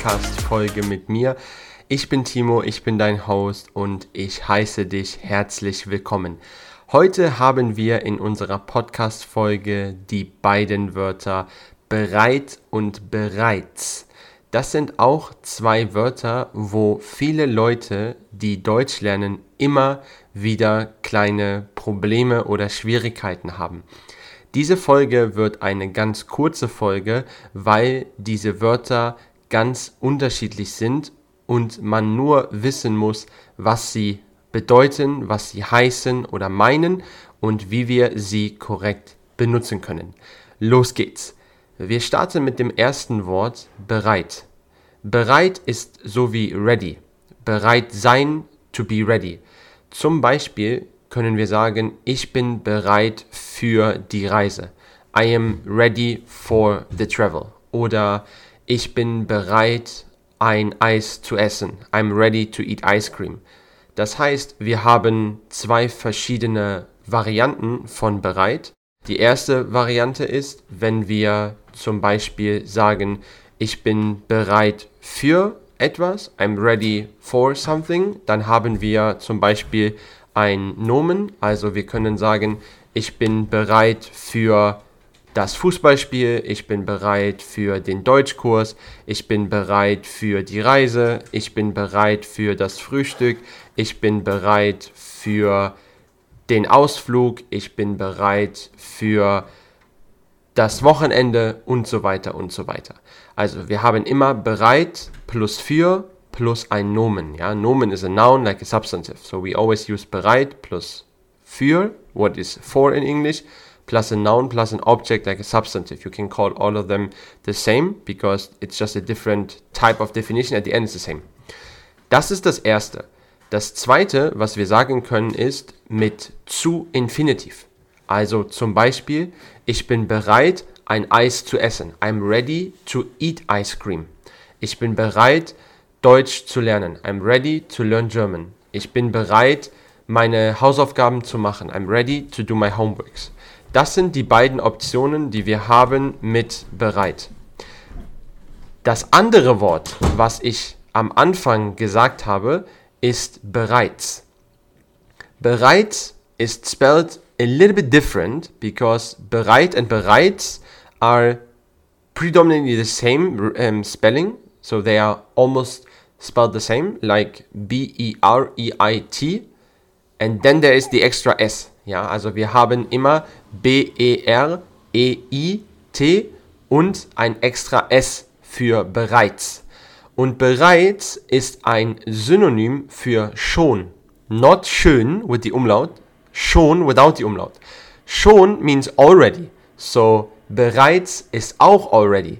Podcast-Folge mit mir. Ich bin Timo, ich bin dein Host und ich heiße dich herzlich willkommen. Heute haben wir in unserer Podcast-Folge die beiden Wörter bereit und bereits. Das sind auch zwei Wörter, wo viele Leute, die Deutsch lernen, immer wieder kleine Probleme oder Schwierigkeiten haben. Diese Folge wird eine ganz kurze Folge, weil diese Wörter ganz unterschiedlich sind und man nur wissen muss, was sie bedeuten, was sie heißen oder meinen und wie wir sie korrekt benutzen können. Los geht's. Wir starten mit dem ersten Wort bereit. Bereit ist so wie ready. Bereit sein, to be ready. Zum Beispiel können wir sagen, ich bin bereit für die Reise. I am ready for the travel. Oder ich bin bereit, ein Eis zu essen. I'm ready to eat ice cream. Das heißt, wir haben zwei verschiedene Varianten von bereit. Die erste Variante ist, wenn wir zum Beispiel sagen, ich bin bereit für etwas, I'm ready for something, dann haben wir zum Beispiel ein Nomen, also wir können sagen, ich bin bereit für das Fußballspiel, ich bin bereit für den Deutschkurs, ich bin bereit für die Reise, ich bin bereit für das Frühstück, ich bin bereit für den Ausflug, ich bin bereit für das Wochenende und so weiter und so weiter. Also wir haben immer bereit plus für plus ein Nomen. Ja? Nomen is a noun like a substantive. So we always use bereit plus für, what is for in English, plus a noun plus an object like a substantive. You can call all of them the same because it's just a different type of definition. At the end it's the same. Das ist das Erste. Das Zweite, was wir sagen können, ist mit zu Infinitiv. Also zum Beispiel, ich bin bereit, ein Eis zu essen. I'm ready to eat ice cream. Ich bin bereit, Deutsch zu lernen. I'm ready to learn German. Ich bin bereit, meine Hausaufgaben zu machen. I'm ready to do my homeworks. Das sind die beiden Optionen, die wir haben mit bereit. Das andere Wort, was ich am Anfang gesagt habe, ist bereits. Bereits ist spelled a little bit different because bereit and bereits are predominantly the same um, spelling, so they are almost spelled the same, like B E R E I T, and then there is the extra S. Ja, also wir haben immer B-E-R-E-I-T und ein extra S für bereits. Und bereits ist ein Synonym für schon. Not schön with the umlaut, schon without the umlaut. Schon means already. So bereits ist auch already.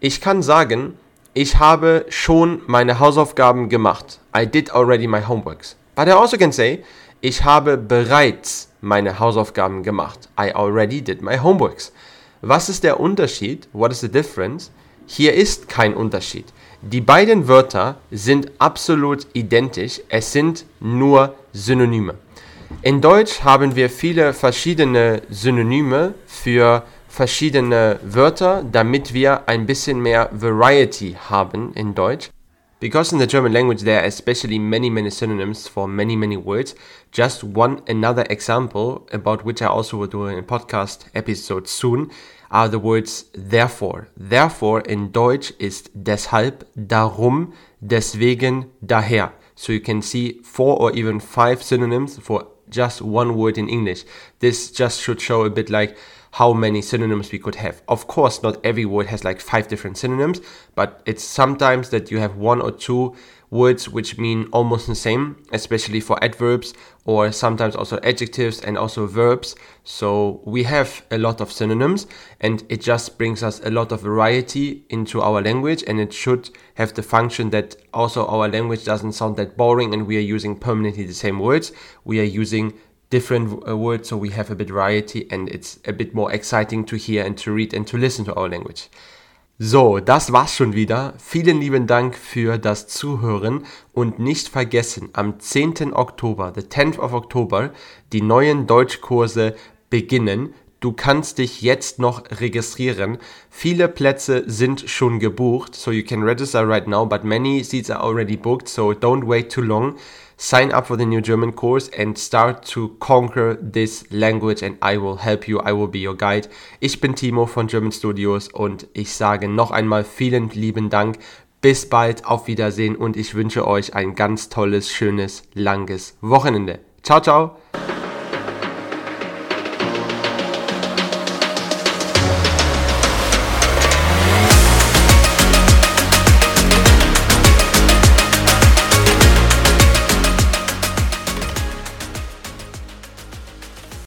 Ich kann sagen, ich habe schon meine Hausaufgaben gemacht. I did already my homeworks. But I also can say, ich habe bereits meine Hausaufgaben gemacht. I already did my homeworks. Was ist der Unterschied? What is the difference? Hier ist kein Unterschied. Die beiden Wörter sind absolut identisch, es sind nur Synonyme. In Deutsch haben wir viele verschiedene Synonyme für verschiedene Wörter, damit wir ein bisschen mehr Variety haben in Deutsch. Because in the German language there are especially many, many synonyms for many, many words. Just one another example, about which I also will do a podcast episode soon, are the words therefore. Therefore in Deutsch ist deshalb, darum, deswegen, daher. So you can see four or even five synonyms for just one word in English. This just should show a bit like how many synonyms we could have. Of course, not every word has like five different synonyms, but it's sometimes that you have one or two words which mean almost the same, especially for adverbs or sometimes also adjectives and also verbs. So we have a lot of synonyms and it just brings us a lot of variety into our language and it should have the function that also our language doesn't sound that boring and we are using permanently the same words. We are using different uh, words so we have a bit variety and it's a bit more exciting to hear and to read and to listen to our language. So, das war's schon wieder. Vielen lieben Dank für das Zuhören und nicht vergessen, am 10. Oktober, the 10th of October, die neuen Deutschkurse beginnen. Du kannst dich jetzt noch registrieren. Viele Plätze sind schon gebucht, so you can register right now, but many seats are already booked, so don't wait too long. sign up for the new German course and start to conquer this language and I will help you, I will be your guide. Ich bin Timo von German Studios und ich sage noch einmal vielen lieben Dank. Bis bald, auf Wiedersehen und ich wünsche euch ein ganz tolles, schönes, langes Wochenende. Ciao, ciao!